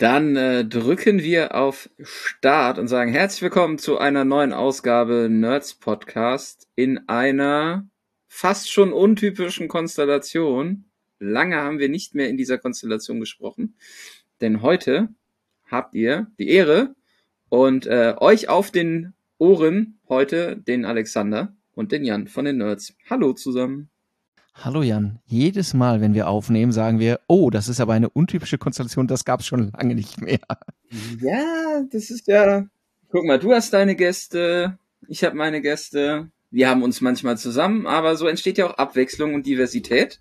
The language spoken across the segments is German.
Dann äh, drücken wir auf Start und sagen herzlich willkommen zu einer neuen Ausgabe Nerds Podcast in einer fast schon untypischen Konstellation. Lange haben wir nicht mehr in dieser Konstellation gesprochen, denn heute habt ihr die Ehre und äh, euch auf den Ohren heute den Alexander und den Jan von den Nerds. Hallo zusammen. Hallo Jan, jedes Mal, wenn wir aufnehmen, sagen wir, oh, das ist aber eine untypische Konstellation, das gab es schon lange nicht mehr. Ja, das ist ja. Guck mal, du hast deine Gäste, ich habe meine Gäste, wir haben uns manchmal zusammen, aber so entsteht ja auch Abwechslung und Diversität.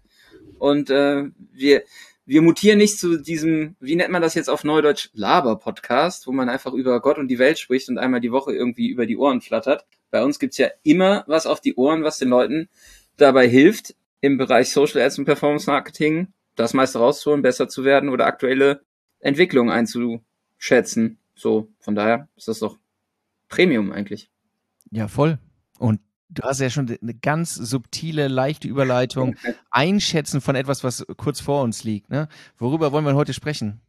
Und äh, wir, wir mutieren nicht zu diesem, wie nennt man das jetzt auf Neudeutsch, Laber-Podcast, wo man einfach über Gott und die Welt spricht und einmal die Woche irgendwie über die Ohren flattert. Bei uns gibt's ja immer was auf die Ohren, was den Leuten dabei hilft, im Bereich Social Ads und Performance Marketing das meiste rauszuholen, besser zu werden oder aktuelle Entwicklungen einzuschätzen. So, von daher ist das doch Premium eigentlich. Ja, voll. Und du hast ja schon eine ganz subtile, leichte Überleitung. Einschätzen von etwas, was kurz vor uns liegt. Ne? Worüber wollen wir heute sprechen?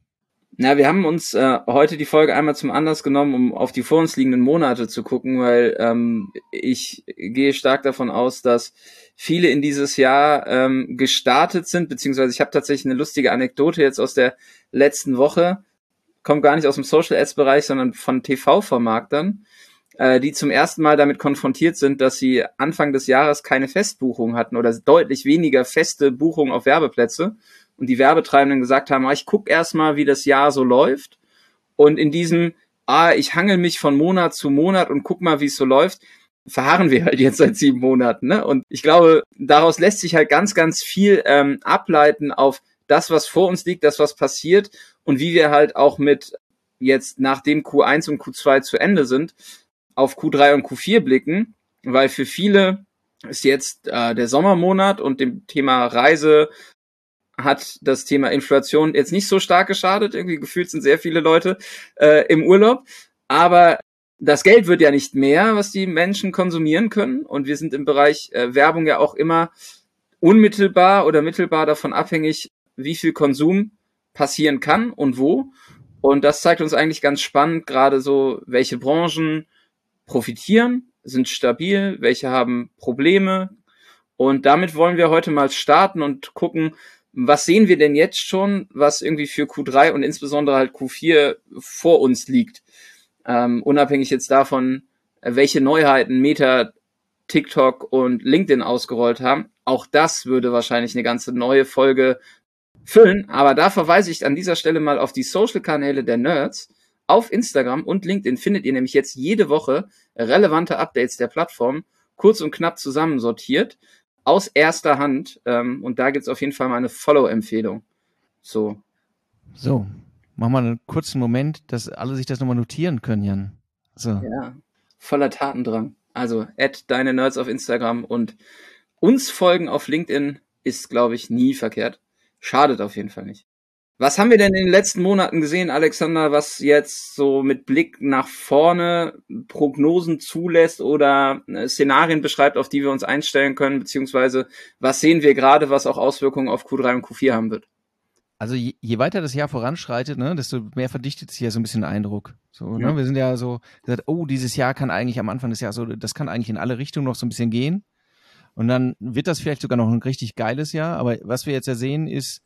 Na, wir haben uns äh, heute die Folge einmal zum Anlass genommen, um auf die vor uns liegenden Monate zu gucken, weil ähm, ich gehe stark davon aus, dass viele in dieses Jahr ähm, gestartet sind, beziehungsweise ich habe tatsächlich eine lustige Anekdote jetzt aus der letzten Woche, kommt gar nicht aus dem Social Ads Bereich, sondern von TV-Vermarktern, äh, die zum ersten Mal damit konfrontiert sind, dass sie Anfang des Jahres keine Festbuchung hatten oder deutlich weniger feste Buchungen auf Werbeplätze und die Werbetreibenden gesagt haben, ah, ich guck erstmal, wie das Jahr so läuft. Und in diesem, ah, ich hangel mich von Monat zu Monat und guck mal, wie es so läuft, verharren wir halt jetzt seit sieben Monaten. Ne? Und ich glaube, daraus lässt sich halt ganz, ganz viel ähm, ableiten auf das, was vor uns liegt, das, was passiert und wie wir halt auch mit jetzt nachdem Q1 und Q2 zu Ende sind, auf Q3 und Q4 blicken, weil für viele ist jetzt äh, der Sommermonat und dem Thema Reise, hat das Thema Inflation jetzt nicht so stark geschadet. Irgendwie gefühlt sind sehr viele Leute äh, im Urlaub. Aber das Geld wird ja nicht mehr, was die Menschen konsumieren können. Und wir sind im Bereich äh, Werbung ja auch immer unmittelbar oder mittelbar davon abhängig, wie viel Konsum passieren kann und wo. Und das zeigt uns eigentlich ganz spannend, gerade so, welche Branchen profitieren, sind stabil, welche haben Probleme. Und damit wollen wir heute mal starten und gucken, was sehen wir denn jetzt schon, was irgendwie für Q3 und insbesondere halt Q4 vor uns liegt? Ähm, unabhängig jetzt davon, welche Neuheiten Meta, TikTok und LinkedIn ausgerollt haben. Auch das würde wahrscheinlich eine ganze neue Folge füllen. Aber da verweise ich an dieser Stelle mal auf die Social-Kanäle der Nerds. Auf Instagram und LinkedIn findet ihr nämlich jetzt jede Woche relevante Updates der Plattform kurz und knapp zusammensortiert aus erster Hand. Ähm, und da gibt's auf jeden Fall mal eine Follow-Empfehlung. So. So, mach mal einen kurzen Moment, dass alle sich das nochmal notieren können, Jan. So. Ja, voller Tatendrang. Also, add deine Nerds auf Instagram und uns folgen auf LinkedIn ist, glaube ich, nie verkehrt. Schadet auf jeden Fall nicht. Was haben wir denn in den letzten Monaten gesehen, Alexander, was jetzt so mit Blick nach vorne Prognosen zulässt oder äh, Szenarien beschreibt, auf die wir uns einstellen können, beziehungsweise was sehen wir gerade, was auch Auswirkungen auf Q3 und Q4 haben wird? Also je, je weiter das Jahr voranschreitet, ne, desto mehr verdichtet sich ja so ein bisschen Eindruck. So, ne? Wir sind ja so gesagt, oh, dieses Jahr kann eigentlich am Anfang des Jahres so, das kann eigentlich in alle Richtungen noch so ein bisschen gehen. Und dann wird das vielleicht sogar noch ein richtig geiles Jahr. Aber was wir jetzt ja sehen, ist,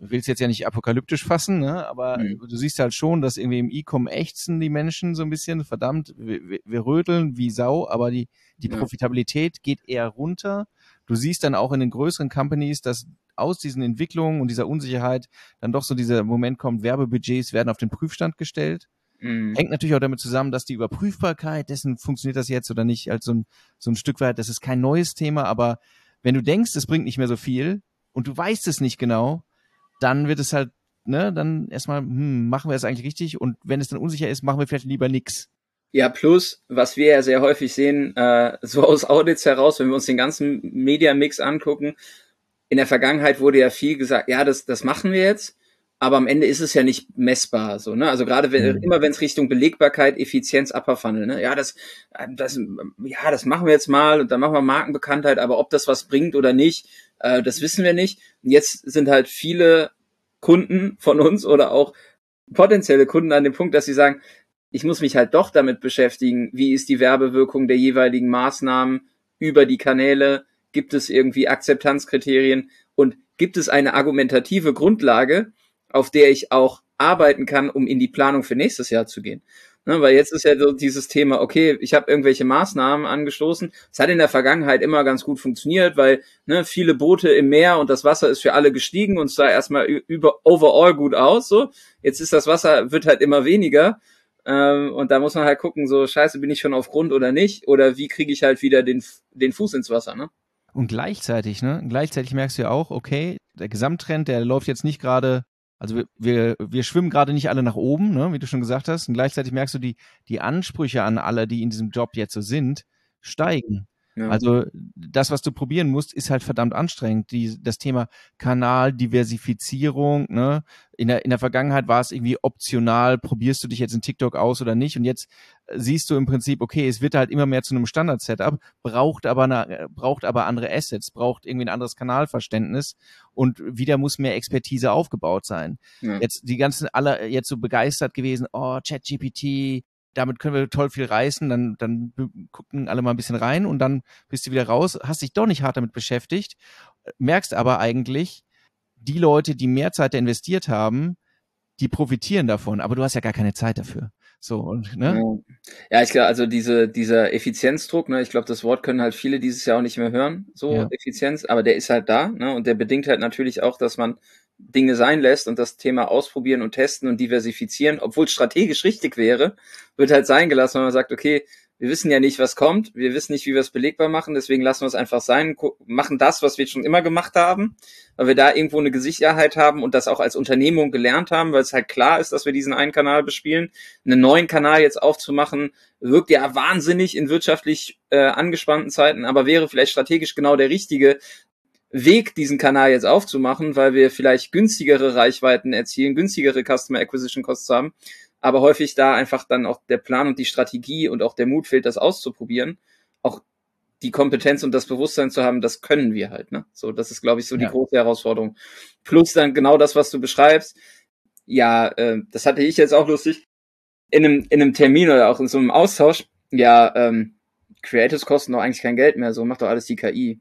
will es jetzt ja nicht apokalyptisch fassen, ne? aber mhm. du siehst halt schon, dass irgendwie im E-Com ächzen die Menschen so ein bisschen, verdammt, wir, wir rödeln wie Sau, aber die, die ja. Profitabilität geht eher runter. Du siehst dann auch in den größeren Companies, dass aus diesen Entwicklungen und dieser Unsicherheit dann doch so dieser Moment kommt, Werbebudgets werden auf den Prüfstand gestellt. Mhm. Hängt natürlich auch damit zusammen, dass die Überprüfbarkeit dessen funktioniert das jetzt oder nicht, als so ein, so ein Stück weit, das ist kein neues Thema, aber wenn du denkst, es bringt nicht mehr so viel und du weißt es nicht genau, dann wird es halt, ne, dann erstmal, hm, machen wir es eigentlich richtig und wenn es dann unsicher ist, machen wir vielleicht lieber nix. Ja, plus, was wir ja sehr häufig sehen, äh, so aus Audits heraus, wenn wir uns den ganzen Media-Mix angucken, in der Vergangenheit wurde ja viel gesagt, ja, das, das machen wir jetzt, aber am Ende ist es ja nicht messbar, so, ne? Also gerade wenn, mhm. immer wenn es Richtung Belegbarkeit, Effizienz, Upper Funnel, ne? Ja, das, das, ja, das machen wir jetzt mal und dann machen wir Markenbekanntheit, aber ob das was bringt oder nicht, äh, das wissen wir nicht. Und jetzt sind halt viele Kunden von uns oder auch potenzielle Kunden an dem Punkt, dass sie sagen, ich muss mich halt doch damit beschäftigen, wie ist die Werbewirkung der jeweiligen Maßnahmen über die Kanäle, gibt es irgendwie Akzeptanzkriterien und gibt es eine argumentative Grundlage, auf der ich auch arbeiten kann, um in die Planung für nächstes Jahr zu gehen. Ne, weil jetzt ist ja so dieses Thema, okay, ich habe irgendwelche Maßnahmen angestoßen. Es hat in der Vergangenheit immer ganz gut funktioniert, weil ne, viele Boote im Meer und das Wasser ist für alle gestiegen und sah erstmal über overall gut aus. So, jetzt ist das Wasser wird halt immer weniger ähm, und da muss man halt gucken, so scheiße, bin ich schon auf Grund oder nicht? Oder wie kriege ich halt wieder den, den Fuß ins Wasser, ne? Und gleichzeitig, ne? Gleichzeitig merkst du ja auch, okay, der Gesamttrend, der läuft jetzt nicht gerade, also wir, wir, wir schwimmen gerade nicht alle nach oben, ne, wie du schon gesagt hast. Und gleichzeitig merkst du, die, die Ansprüche an alle, die in diesem Job jetzt so sind, steigen. Ja. Also das, was du probieren musst, ist halt verdammt anstrengend. Die, das Thema Kanaldiversifizierung, ne? In der, in der Vergangenheit war es irgendwie optional, probierst du dich jetzt in TikTok aus oder nicht? Und jetzt äh, siehst du im Prinzip, okay, es wird halt immer mehr zu einem Standard-Setup, braucht aber eine, braucht aber andere Assets, braucht irgendwie ein anderes Kanalverständnis und wieder muss mehr Expertise aufgebaut sein. Ja. Jetzt die ganzen alle jetzt so begeistert gewesen, oh, ChatGPT, damit können wir toll viel reißen, dann, dann gucken alle mal ein bisschen rein und dann bist du wieder raus, hast dich doch nicht hart damit beschäftigt, merkst aber eigentlich, die Leute, die mehr Zeit investiert haben, die profitieren davon, aber du hast ja gar keine Zeit dafür. So und ne? Ja, ich glaube, also diese dieser Effizienzdruck, ne, ich glaube, das Wort können halt viele dieses Jahr auch nicht mehr hören, so ja. Effizienz, aber der ist halt da, ne, und der bedingt halt natürlich auch, dass man Dinge sein lässt und das Thema ausprobieren und testen und diversifizieren, obwohl strategisch richtig wäre, wird halt sein gelassen, wenn man sagt, okay, wir wissen ja nicht, was kommt, wir wissen nicht, wie wir es belegbar machen, deswegen lassen wir es einfach sein, machen das, was wir schon immer gemacht haben, weil wir da irgendwo eine Gesicherheit haben und das auch als Unternehmung gelernt haben, weil es halt klar ist, dass wir diesen einen Kanal bespielen. Einen neuen Kanal jetzt aufzumachen, wirkt ja wahnsinnig in wirtschaftlich äh, angespannten Zeiten, aber wäre vielleicht strategisch genau der richtige, Weg, diesen Kanal jetzt aufzumachen, weil wir vielleicht günstigere Reichweiten erzielen, günstigere Customer Acquisition Costs haben, aber häufig da einfach dann auch der Plan und die Strategie und auch der Mut fehlt, das auszuprobieren. Auch die Kompetenz und das Bewusstsein zu haben, das können wir halt. Ne? So, das ist, glaube ich, so die ja. große Herausforderung. Plus dann genau das, was du beschreibst. Ja, äh, das hatte ich jetzt auch lustig. In einem, in einem Termin oder auch in so einem Austausch. Ja, ähm, Creatives kosten doch eigentlich kein Geld mehr. So macht doch alles die KI.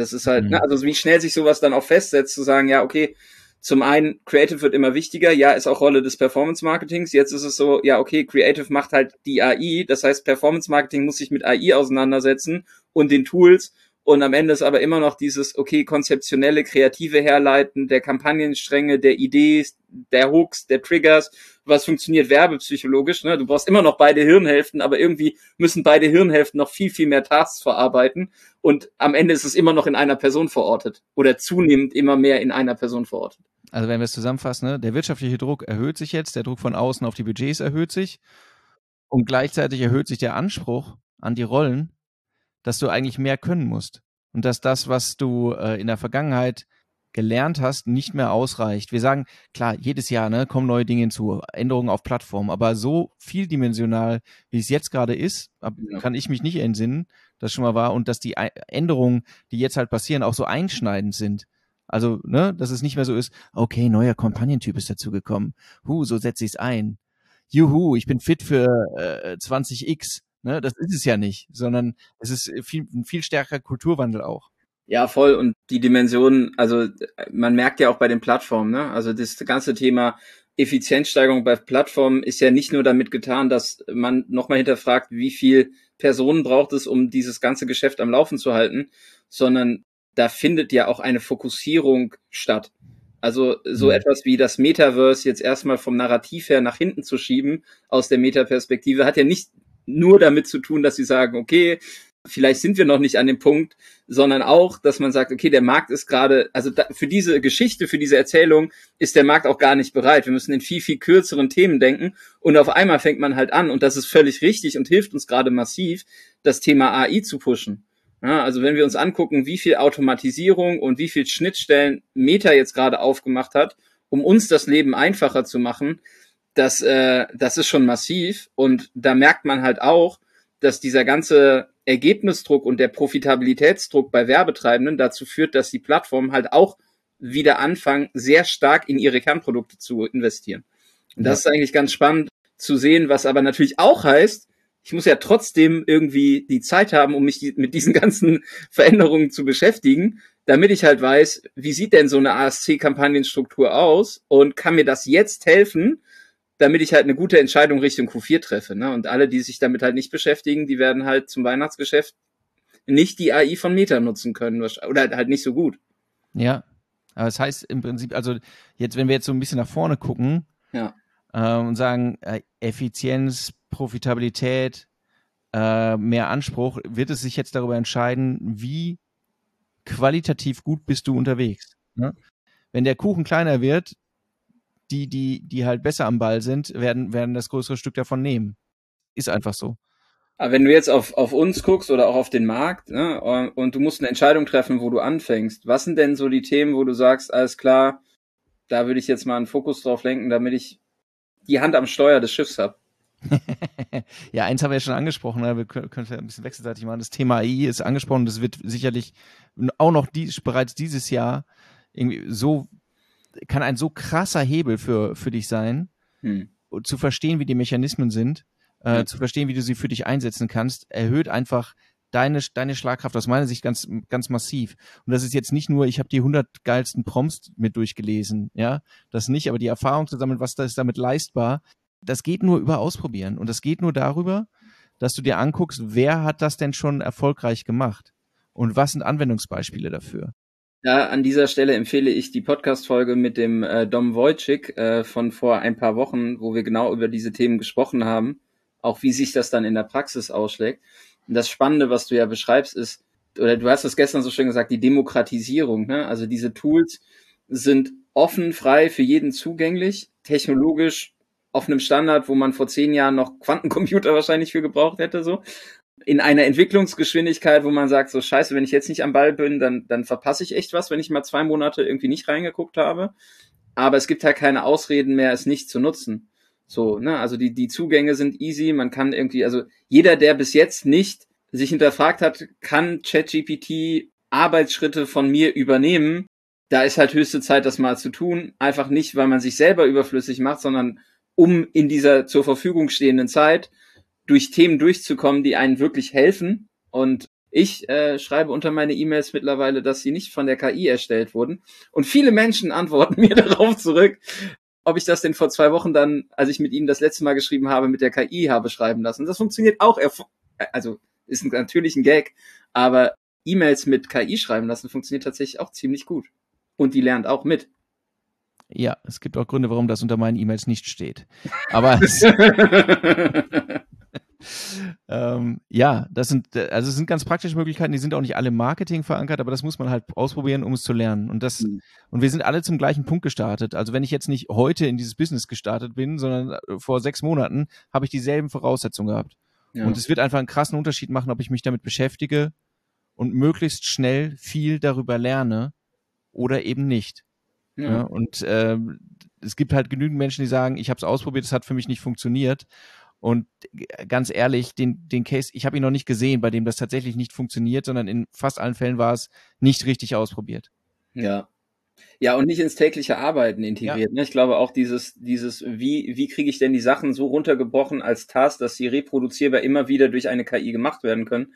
Das ist halt, ne, mhm. ne, also wie schnell sich sowas dann auch festsetzt, zu sagen, ja, okay, zum einen, Creative wird immer wichtiger, ja, ist auch Rolle des Performance Marketings. Jetzt ist es so, ja, okay, Creative macht halt die AI, das heißt, Performance Marketing muss sich mit AI auseinandersetzen und den Tools und am Ende ist aber immer noch dieses, okay, konzeptionelle, kreative Herleiten der Kampagnenstränge, der Idee, der Hooks, der Triggers, was funktioniert werbepsychologisch. Ne? Du brauchst immer noch beide Hirnhälften, aber irgendwie müssen beide Hirnhälften noch viel, viel mehr Tasks verarbeiten. Und am Ende ist es immer noch in einer Person verortet oder zunehmend immer mehr in einer Person verortet. Also wenn wir es zusammenfassen, ne? der wirtschaftliche Druck erhöht sich jetzt, der Druck von außen auf die Budgets erhöht sich und gleichzeitig erhöht sich der Anspruch an die Rollen dass du eigentlich mehr können musst und dass das, was du äh, in der Vergangenheit gelernt hast, nicht mehr ausreicht. Wir sagen, klar, jedes Jahr ne, kommen neue Dinge hinzu, Änderungen auf Plattformen, aber so vieldimensional, wie es jetzt gerade ist, kann ich mich nicht entsinnen, das schon mal war und dass die Änderungen, die jetzt halt passieren, auch so einschneidend sind. Also, ne, dass es nicht mehr so ist, okay, neuer Kampagnentyp ist dazugekommen. Hu, so setze ich es ein. Juhu, ich bin fit für äh, 20x. Ne, das ist es ja nicht, sondern es ist viel, ein viel stärkerer Kulturwandel auch. Ja, voll. Und die Dimension, also man merkt ja auch bei den Plattformen, ne? Also das ganze Thema Effizienzsteigerung bei Plattformen ist ja nicht nur damit getan, dass man nochmal hinterfragt, wie viel Personen braucht es, um dieses ganze Geschäft am Laufen zu halten, sondern da findet ja auch eine Fokussierung statt. Also so mhm. etwas wie das Metaverse jetzt erstmal vom Narrativ her nach hinten zu schieben aus der Metaperspektive hat ja nicht nur damit zu tun, dass sie sagen, okay, vielleicht sind wir noch nicht an dem Punkt, sondern auch, dass man sagt, okay, der Markt ist gerade, also da, für diese Geschichte, für diese Erzählung ist der Markt auch gar nicht bereit. Wir müssen in viel, viel kürzeren Themen denken und auf einmal fängt man halt an und das ist völlig richtig und hilft uns gerade massiv, das Thema AI zu pushen. Ja, also wenn wir uns angucken, wie viel Automatisierung und wie viel Schnittstellen Meta jetzt gerade aufgemacht hat, um uns das Leben einfacher zu machen, das, äh, das ist schon massiv und da merkt man halt auch, dass dieser ganze Ergebnisdruck und der Profitabilitätsdruck bei Werbetreibenden dazu führt, dass die Plattformen halt auch wieder anfangen, sehr stark in ihre Kernprodukte zu investieren. Und das ja. ist eigentlich ganz spannend zu sehen, was aber natürlich auch heißt, ich muss ja trotzdem irgendwie die Zeit haben, um mich mit diesen ganzen Veränderungen zu beschäftigen, damit ich halt weiß, wie sieht denn so eine ASC-Kampagnenstruktur aus und kann mir das jetzt helfen, damit ich halt eine gute Entscheidung Richtung Q4 treffe. Ne? Und alle, die sich damit halt nicht beschäftigen, die werden halt zum Weihnachtsgeschäft nicht die AI von Meta nutzen können oder halt nicht so gut. Ja, aber das heißt im Prinzip, also jetzt, wenn wir jetzt so ein bisschen nach vorne gucken ja. äh, und sagen, äh, Effizienz, Profitabilität, äh, mehr Anspruch, wird es sich jetzt darüber entscheiden, wie qualitativ gut bist du unterwegs. Ne? Wenn der Kuchen kleiner wird, die, die, die halt besser am Ball sind, werden, werden das größere Stück davon nehmen. Ist einfach so. Aber wenn du jetzt auf, auf uns guckst oder auch auf den Markt ne, und, du musst eine Entscheidung treffen, wo du anfängst, was sind denn so die Themen, wo du sagst, alles klar, da würde ich jetzt mal einen Fokus drauf lenken, damit ich die Hand am Steuer des Schiffs habe? ja, eins haben wir ja schon angesprochen, ne? wir können, können ein bisschen wechselseitig machen. Das Thema AI ist angesprochen, das wird sicherlich auch noch die, bereits dieses Jahr irgendwie so kann ein so krasser Hebel für, für dich sein, hm. zu verstehen, wie die Mechanismen sind, äh, ja. zu verstehen, wie du sie für dich einsetzen kannst, erhöht einfach deine, deine Schlagkraft aus meiner Sicht ganz, ganz massiv. Und das ist jetzt nicht nur, ich habe die 100 geilsten Prompts mit durchgelesen, ja, das nicht, aber die Erfahrung zu sammeln, was da ist damit leistbar, das geht nur über Ausprobieren. Und das geht nur darüber, dass du dir anguckst, wer hat das denn schon erfolgreich gemacht? Und was sind Anwendungsbeispiele dafür? Ja, an dieser Stelle empfehle ich die Podcast-Folge mit dem äh, Dom Wojcik äh, von vor ein paar Wochen, wo wir genau über diese Themen gesprochen haben, auch wie sich das dann in der Praxis ausschlägt. Und das Spannende, was du ja beschreibst, ist, oder du hast es gestern so schön gesagt, die Demokratisierung. Ne? Also diese Tools sind offen, frei, für jeden zugänglich, technologisch auf einem Standard, wo man vor zehn Jahren noch Quantencomputer wahrscheinlich für gebraucht hätte, so in einer Entwicklungsgeschwindigkeit, wo man sagt, so scheiße, wenn ich jetzt nicht am Ball bin, dann, dann verpasse ich echt was, wenn ich mal zwei Monate irgendwie nicht reingeguckt habe. Aber es gibt halt keine Ausreden mehr, es nicht zu nutzen. So, ne, also die, die Zugänge sind easy, man kann irgendwie, also jeder, der bis jetzt nicht sich hinterfragt hat, kann ChatGPT Arbeitsschritte von mir übernehmen. Da ist halt höchste Zeit, das mal zu tun. Einfach nicht, weil man sich selber überflüssig macht, sondern um in dieser zur Verfügung stehenden Zeit durch Themen durchzukommen, die einen wirklich helfen. Und ich äh, schreibe unter meine E-Mails mittlerweile, dass sie nicht von der KI erstellt wurden. Und viele Menschen antworten mir darauf zurück, ob ich das denn vor zwei Wochen dann, als ich mit ihnen das letzte Mal geschrieben habe, mit der KI habe schreiben lassen. Das funktioniert auch, also ist natürlich ein Gag, aber E-Mails mit KI schreiben lassen funktioniert tatsächlich auch ziemlich gut. Und die lernt auch mit. Ja, es gibt auch Gründe, warum das unter meinen E-Mails nicht steht. Aber ähm, ja, das sind, also es sind ganz praktische Möglichkeiten, die sind auch nicht alle im Marketing verankert, aber das muss man halt ausprobieren, um es zu lernen. Und das, mhm. und wir sind alle zum gleichen Punkt gestartet. Also wenn ich jetzt nicht heute in dieses Business gestartet bin, sondern äh, vor sechs Monaten, habe ich dieselben Voraussetzungen gehabt. Ja. Und es wird einfach einen krassen Unterschied machen, ob ich mich damit beschäftige und möglichst schnell viel darüber lerne oder eben nicht. Ja. ja und äh, es gibt halt genügend Menschen, die sagen, ich habe es ausprobiert, es hat für mich nicht funktioniert. Und ganz ehrlich, den, den Case, ich habe ihn noch nicht gesehen, bei dem das tatsächlich nicht funktioniert, sondern in fast allen Fällen war es nicht richtig ausprobiert. Ja. Ja, und nicht ins tägliche Arbeiten integriert. Ja. Ne? Ich glaube auch dieses, dieses, wie, wie kriege ich denn die Sachen so runtergebrochen als Task, dass sie reproduzierbar immer wieder durch eine KI gemacht werden können.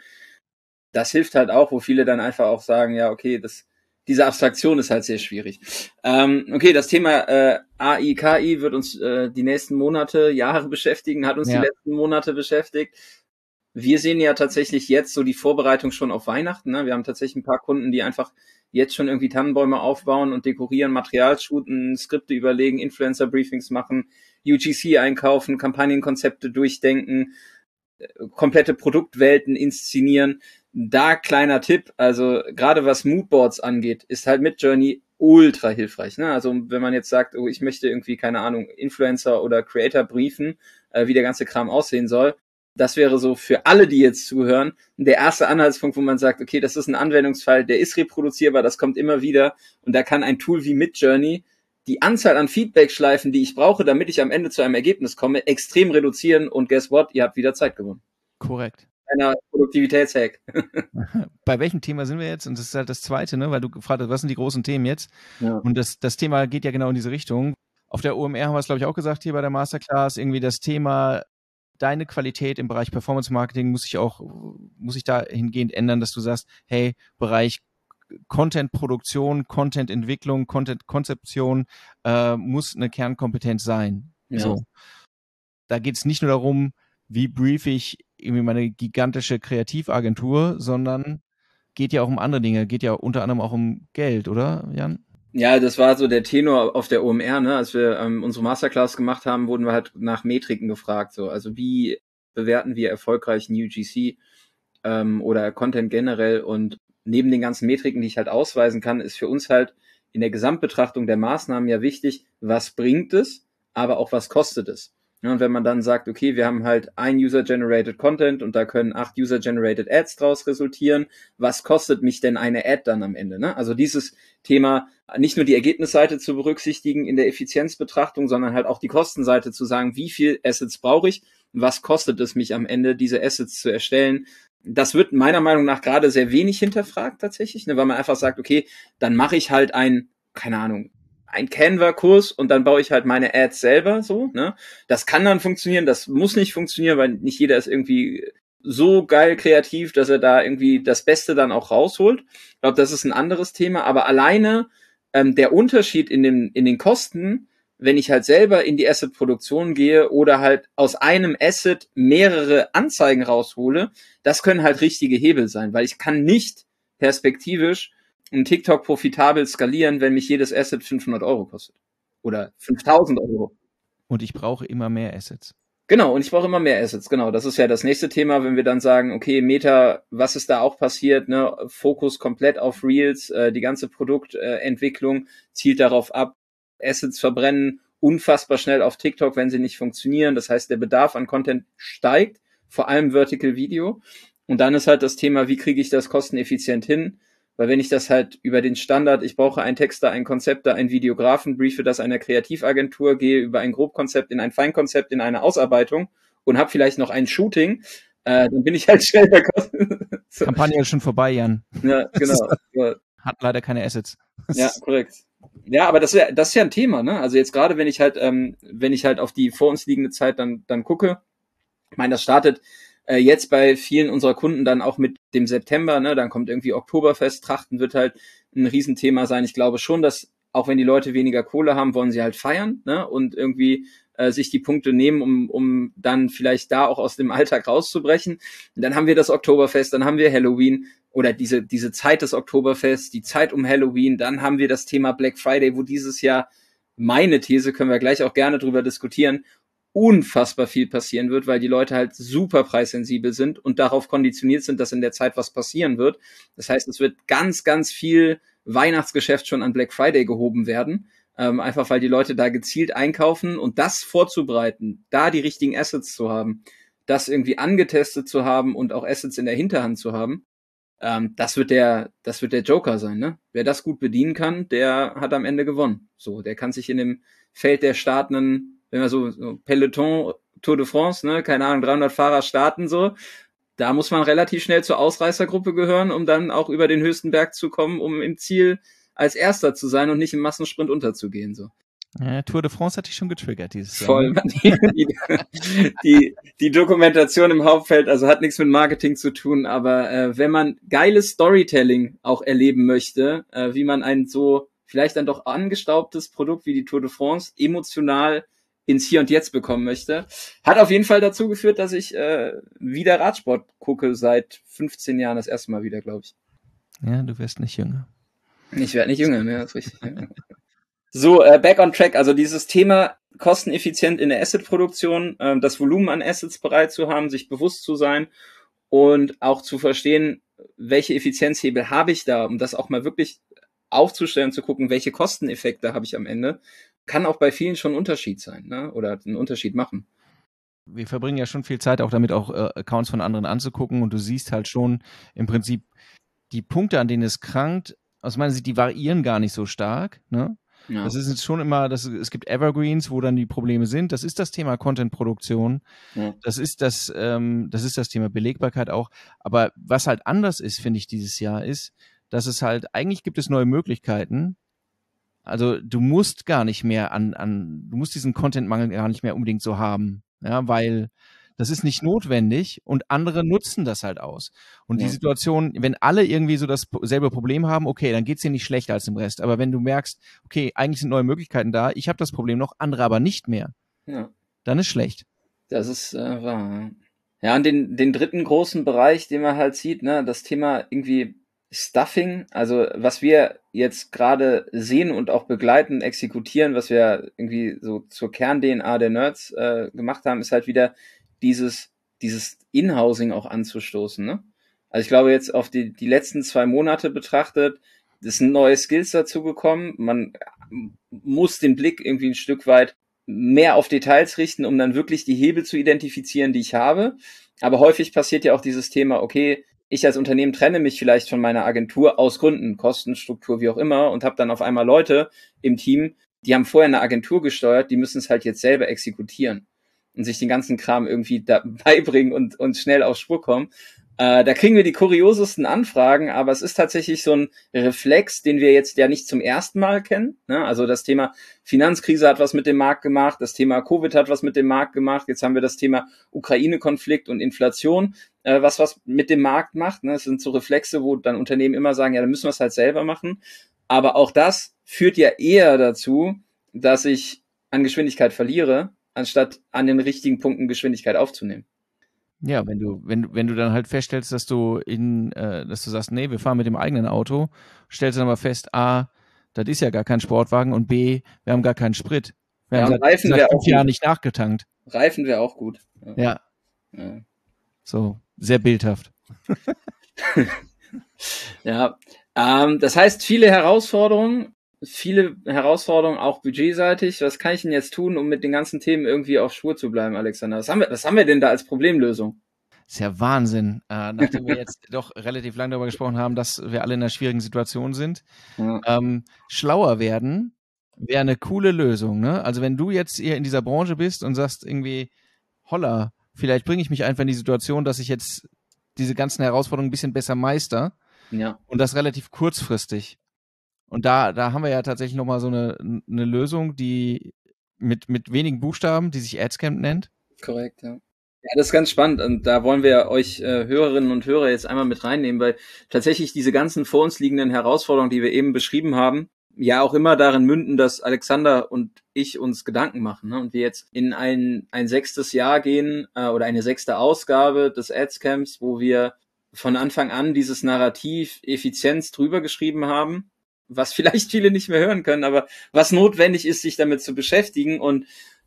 Das hilft halt auch, wo viele dann einfach auch sagen, ja, okay, das, diese Abstraktion ist halt sehr schwierig. Ähm, okay, das Thema äh, AI, KI wird uns äh, die nächsten Monate, Jahre beschäftigen, hat uns ja. die letzten Monate beschäftigt. Wir sehen ja tatsächlich jetzt so die Vorbereitung schon auf Weihnachten. Ne? Wir haben tatsächlich ein paar Kunden, die einfach jetzt schon irgendwie Tannenbäume aufbauen und dekorieren, Material shooten, Skripte überlegen, Influencer-Briefings machen, UGC einkaufen, Kampagnenkonzepte durchdenken, äh, komplette Produktwelten inszenieren da kleiner Tipp, also gerade was Moodboards angeht, ist halt mit Journey ultra hilfreich. Ne? Also wenn man jetzt sagt, oh, ich möchte irgendwie, keine Ahnung, Influencer oder Creator briefen, äh, wie der ganze Kram aussehen soll, das wäre so für alle, die jetzt zuhören, der erste Anhaltspunkt, wo man sagt, okay, das ist ein Anwendungsfall, der ist reproduzierbar, das kommt immer wieder und da kann ein Tool wie Midjourney die Anzahl an Feedback-Schleifen, die ich brauche, damit ich am Ende zu einem Ergebnis komme, extrem reduzieren und guess what, ihr habt wieder Zeit gewonnen. Korrekt. Einer Produktivitätshack. Bei welchem Thema sind wir jetzt? Und das ist halt das zweite, ne? weil du gefragt hast, was sind die großen Themen jetzt? Ja. Und das, das Thema geht ja genau in diese Richtung. Auf der OMR haben wir es, glaube ich, auch gesagt hier bei der Masterclass, irgendwie das Thema deine Qualität im Bereich Performance Marketing muss sich auch, muss sich dahingehend ändern, dass du sagst, hey, Bereich Content-Produktion, Content-Entwicklung, Content-Konzeption äh, muss eine Kernkompetenz sein. Ja. So. Da geht es nicht nur darum, wie brief ich irgendwie meine gigantische Kreativagentur, sondern geht ja auch um andere Dinge, geht ja unter anderem auch um Geld, oder Jan? Ja, das war so der Tenor auf der OMR, ne? Als wir ähm, unsere Masterclass gemacht haben, wurden wir halt nach Metriken gefragt. So, also wie bewerten wir erfolgreich New GC ähm, oder Content generell? Und neben den ganzen Metriken, die ich halt ausweisen kann, ist für uns halt in der Gesamtbetrachtung der Maßnahmen ja wichtig, was bringt es, aber auch was kostet es. Ja, und wenn man dann sagt, okay, wir haben halt ein User-Generated Content und da können acht User-Generated Ads draus resultieren, was kostet mich denn eine Ad dann am Ende? Ne? Also dieses Thema, nicht nur die Ergebnisseite zu berücksichtigen in der Effizienzbetrachtung, sondern halt auch die Kostenseite zu sagen, wie viel Assets brauche ich, was kostet es mich am Ende, diese Assets zu erstellen. Das wird meiner Meinung nach gerade sehr wenig hinterfragt tatsächlich, ne, weil man einfach sagt, okay, dann mache ich halt ein, keine Ahnung, ein Canva-Kurs und dann baue ich halt meine Ads selber so. Ne? Das kann dann funktionieren, das muss nicht funktionieren, weil nicht jeder ist irgendwie so geil kreativ, dass er da irgendwie das Beste dann auch rausholt. Ich glaube, das ist ein anderes Thema, aber alleine ähm, der Unterschied in, dem, in den Kosten, wenn ich halt selber in die Asset-Produktion gehe oder halt aus einem Asset mehrere Anzeigen raushole, das können halt richtige Hebel sein, weil ich kann nicht perspektivisch ein TikTok profitabel skalieren, wenn mich jedes Asset 500 Euro kostet. Oder 5000 Euro. Und ich brauche immer mehr Assets. Genau, und ich brauche immer mehr Assets, genau. Das ist ja das nächste Thema, wenn wir dann sagen, okay, Meta, was ist da auch passiert, ne? Fokus komplett auf Reels, äh, die ganze Produktentwicklung zielt darauf ab, Assets verbrennen unfassbar schnell auf TikTok, wenn sie nicht funktionieren. Das heißt, der Bedarf an Content steigt, vor allem Vertical Video. Und dann ist halt das Thema, wie kriege ich das kosteneffizient hin? Weil wenn ich das halt über den Standard, ich brauche einen Texter, einen Konzepter, einen Videografen, briefe das einer Kreativagentur, gehe über ein Grobkonzept in ein Feinkonzept, in eine Ausarbeitung und habe vielleicht noch ein Shooting, äh, dann bin ich halt schnell bei Kosten. Kampagne ist schon vorbei, Jan. Ja, genau. Hat leider keine Assets. ja, korrekt. Ja, aber das, wär, das ist ja ein Thema, ne? Also jetzt gerade, wenn ich halt, ähm, wenn ich halt auf die vor uns liegende Zeit dann, dann gucke, ich meine, das startet äh, jetzt bei vielen unserer Kunden dann auch mit dem September, ne, dann kommt irgendwie Oktoberfest, Trachten wird halt ein Riesenthema sein. Ich glaube schon, dass auch wenn die Leute weniger Kohle haben, wollen sie halt feiern, ne, und irgendwie äh, sich die Punkte nehmen, um, um dann vielleicht da auch aus dem Alltag rauszubrechen. Und dann haben wir das Oktoberfest, dann haben wir Halloween oder diese, diese Zeit des Oktoberfests, die Zeit um Halloween, dann haben wir das Thema Black Friday, wo dieses Jahr meine These, können wir gleich auch gerne drüber diskutieren, unfassbar viel passieren wird, weil die Leute halt super preissensibel sind und darauf konditioniert sind, dass in der Zeit was passieren wird. Das heißt, es wird ganz, ganz viel Weihnachtsgeschäft schon an Black Friday gehoben werden, ähm, einfach weil die Leute da gezielt einkaufen und das vorzubereiten, da die richtigen Assets zu haben, das irgendwie angetestet zu haben und auch Assets in der Hinterhand zu haben, ähm, das wird der, das wird der Joker sein, ne? Wer das gut bedienen kann, der hat am Ende gewonnen. So, der kann sich in dem Feld der startenden wenn wir so, so Peloton Tour de France, ne, keine Ahnung, 300 Fahrer starten so, da muss man relativ schnell zur Ausreißergruppe gehören, um dann auch über den höchsten Berg zu kommen, um im Ziel als Erster zu sein und nicht im Massensprint unterzugehen so. Ja, Tour de France hat dich schon getriggert dieses Jahr. Voll. Die, die, die, die, Dokumentation im Hauptfeld, also hat nichts mit Marketing zu tun, aber äh, wenn man geiles Storytelling auch erleben möchte, äh, wie man ein so vielleicht dann doch angestaubtes Produkt wie die Tour de France emotional ins Hier und Jetzt bekommen möchte. Hat auf jeden Fall dazu geführt, dass ich äh, wieder Radsport gucke seit 15 Jahren das erste Mal wieder, glaube ich. Ja, du wirst nicht jünger. Ich werde nicht jünger, ja, ist richtig. so, äh, back on track. Also dieses Thema kosteneffizient in der Asset-Produktion, äh, das Volumen an Assets bereit zu haben, sich bewusst zu sein und auch zu verstehen, welche Effizienzhebel habe ich da, um das auch mal wirklich aufzustellen, zu gucken, welche Kosteneffekte habe ich am Ende, kann auch bei vielen schon ein Unterschied sein ne? oder einen Unterschied machen. Wir verbringen ja schon viel Zeit auch damit, auch äh, Accounts von anderen anzugucken und du siehst halt schon im Prinzip die Punkte, an denen es krankt, aus meiner Sicht, die variieren gar nicht so stark. Ne? Ja. Das ist jetzt schon immer, das, es gibt Evergreens, wo dann die Probleme sind. Das ist das Thema Content-Produktion. Ja. Das ist das, ähm, das ist das Thema Belegbarkeit auch. Aber was halt anders ist, finde ich, dieses Jahr ist, dass es halt, eigentlich gibt es neue Möglichkeiten. Also du musst gar nicht mehr an, an, du musst diesen Content-Mangel gar nicht mehr unbedingt so haben. Ja, weil das ist nicht notwendig und andere nutzen das halt aus. Und ja. die Situation, wenn alle irgendwie so dasselbe Problem haben, okay, dann geht's dir nicht schlechter als im Rest. Aber wenn du merkst, okay, eigentlich sind neue Möglichkeiten da, ich habe das Problem noch, andere aber nicht mehr, ja. dann ist schlecht. Das ist äh, wahr. Ja, und den, den dritten großen Bereich, den man halt sieht, ne, das Thema irgendwie Stuffing, also was wir jetzt gerade sehen und auch begleiten, exekutieren, was wir irgendwie so zur Kern-DNA der Nerds äh, gemacht haben, ist halt wieder dieses, dieses Inhousing auch anzustoßen. Ne? Also ich glaube jetzt auf die, die letzten zwei Monate betrachtet, ist ein neues Skills dazugekommen. Man muss den Blick irgendwie ein Stück weit mehr auf Details richten, um dann wirklich die Hebel zu identifizieren, die ich habe. Aber häufig passiert ja auch dieses Thema, okay, ich als Unternehmen trenne mich vielleicht von meiner Agentur aus Gründen, Kostenstruktur, wie auch immer, und habe dann auf einmal Leute im Team, die haben vorher eine Agentur gesteuert, die müssen es halt jetzt selber exekutieren und sich den ganzen Kram irgendwie da beibringen und, und schnell auf Spur kommen. Äh, da kriegen wir die kuriosesten Anfragen, aber es ist tatsächlich so ein Reflex, den wir jetzt ja nicht zum ersten Mal kennen. Ne? Also das Thema Finanzkrise hat was mit dem Markt gemacht, das Thema Covid hat was mit dem Markt gemacht, jetzt haben wir das Thema Ukraine-Konflikt und Inflation, äh, was was mit dem Markt macht. Ne? Das sind so Reflexe, wo dann Unternehmen immer sagen, ja, dann müssen wir es halt selber machen. Aber auch das führt ja eher dazu, dass ich an Geschwindigkeit verliere, anstatt an den richtigen Punkten Geschwindigkeit aufzunehmen. Ja, wenn du, wenn, wenn du dann halt feststellst, dass du in, äh, dass du sagst, nee, wir fahren mit dem eigenen Auto, stellst du dann mal fest, A, das ist ja gar kein Sportwagen und B, wir haben gar keinen Sprit. Wir ja, haben seit, Reifen seit fünf Jahren nicht nachgetankt. Reifen wäre auch gut. Ja. ja. ja. So, sehr bildhaft. ja, ähm, das heißt, viele Herausforderungen, viele Herausforderungen, auch budgetseitig. Was kann ich denn jetzt tun, um mit den ganzen Themen irgendwie auf Spur zu bleiben, Alexander? Was haben wir, was haben wir denn da als Problemlösung? ist ja Wahnsinn, äh, nachdem wir jetzt doch relativ lange darüber gesprochen haben, dass wir alle in einer schwierigen Situation sind. Ja. Ähm, schlauer werden wäre eine coole Lösung. Ne? Also wenn du jetzt hier in dieser Branche bist und sagst irgendwie, holla, vielleicht bringe ich mich einfach in die Situation, dass ich jetzt diese ganzen Herausforderungen ein bisschen besser meister. Ja. Und das relativ kurzfristig. Und da, da haben wir ja tatsächlich nochmal so eine, eine Lösung, die mit, mit wenigen Buchstaben, die sich AdsCamp nennt. Korrekt, ja. Ja, das ist ganz spannend und da wollen wir euch äh, Hörerinnen und Hörer jetzt einmal mit reinnehmen, weil tatsächlich diese ganzen vor uns liegenden Herausforderungen, die wir eben beschrieben haben, ja auch immer darin münden, dass Alexander und ich uns Gedanken machen ne? und wir jetzt in ein, ein sechstes Jahr gehen äh, oder eine sechste Ausgabe des Adscamps, wo wir von Anfang an dieses Narrativ Effizienz drüber geschrieben haben was vielleicht viele nicht mehr hören können, aber was notwendig ist, sich damit zu beschäftigen. Und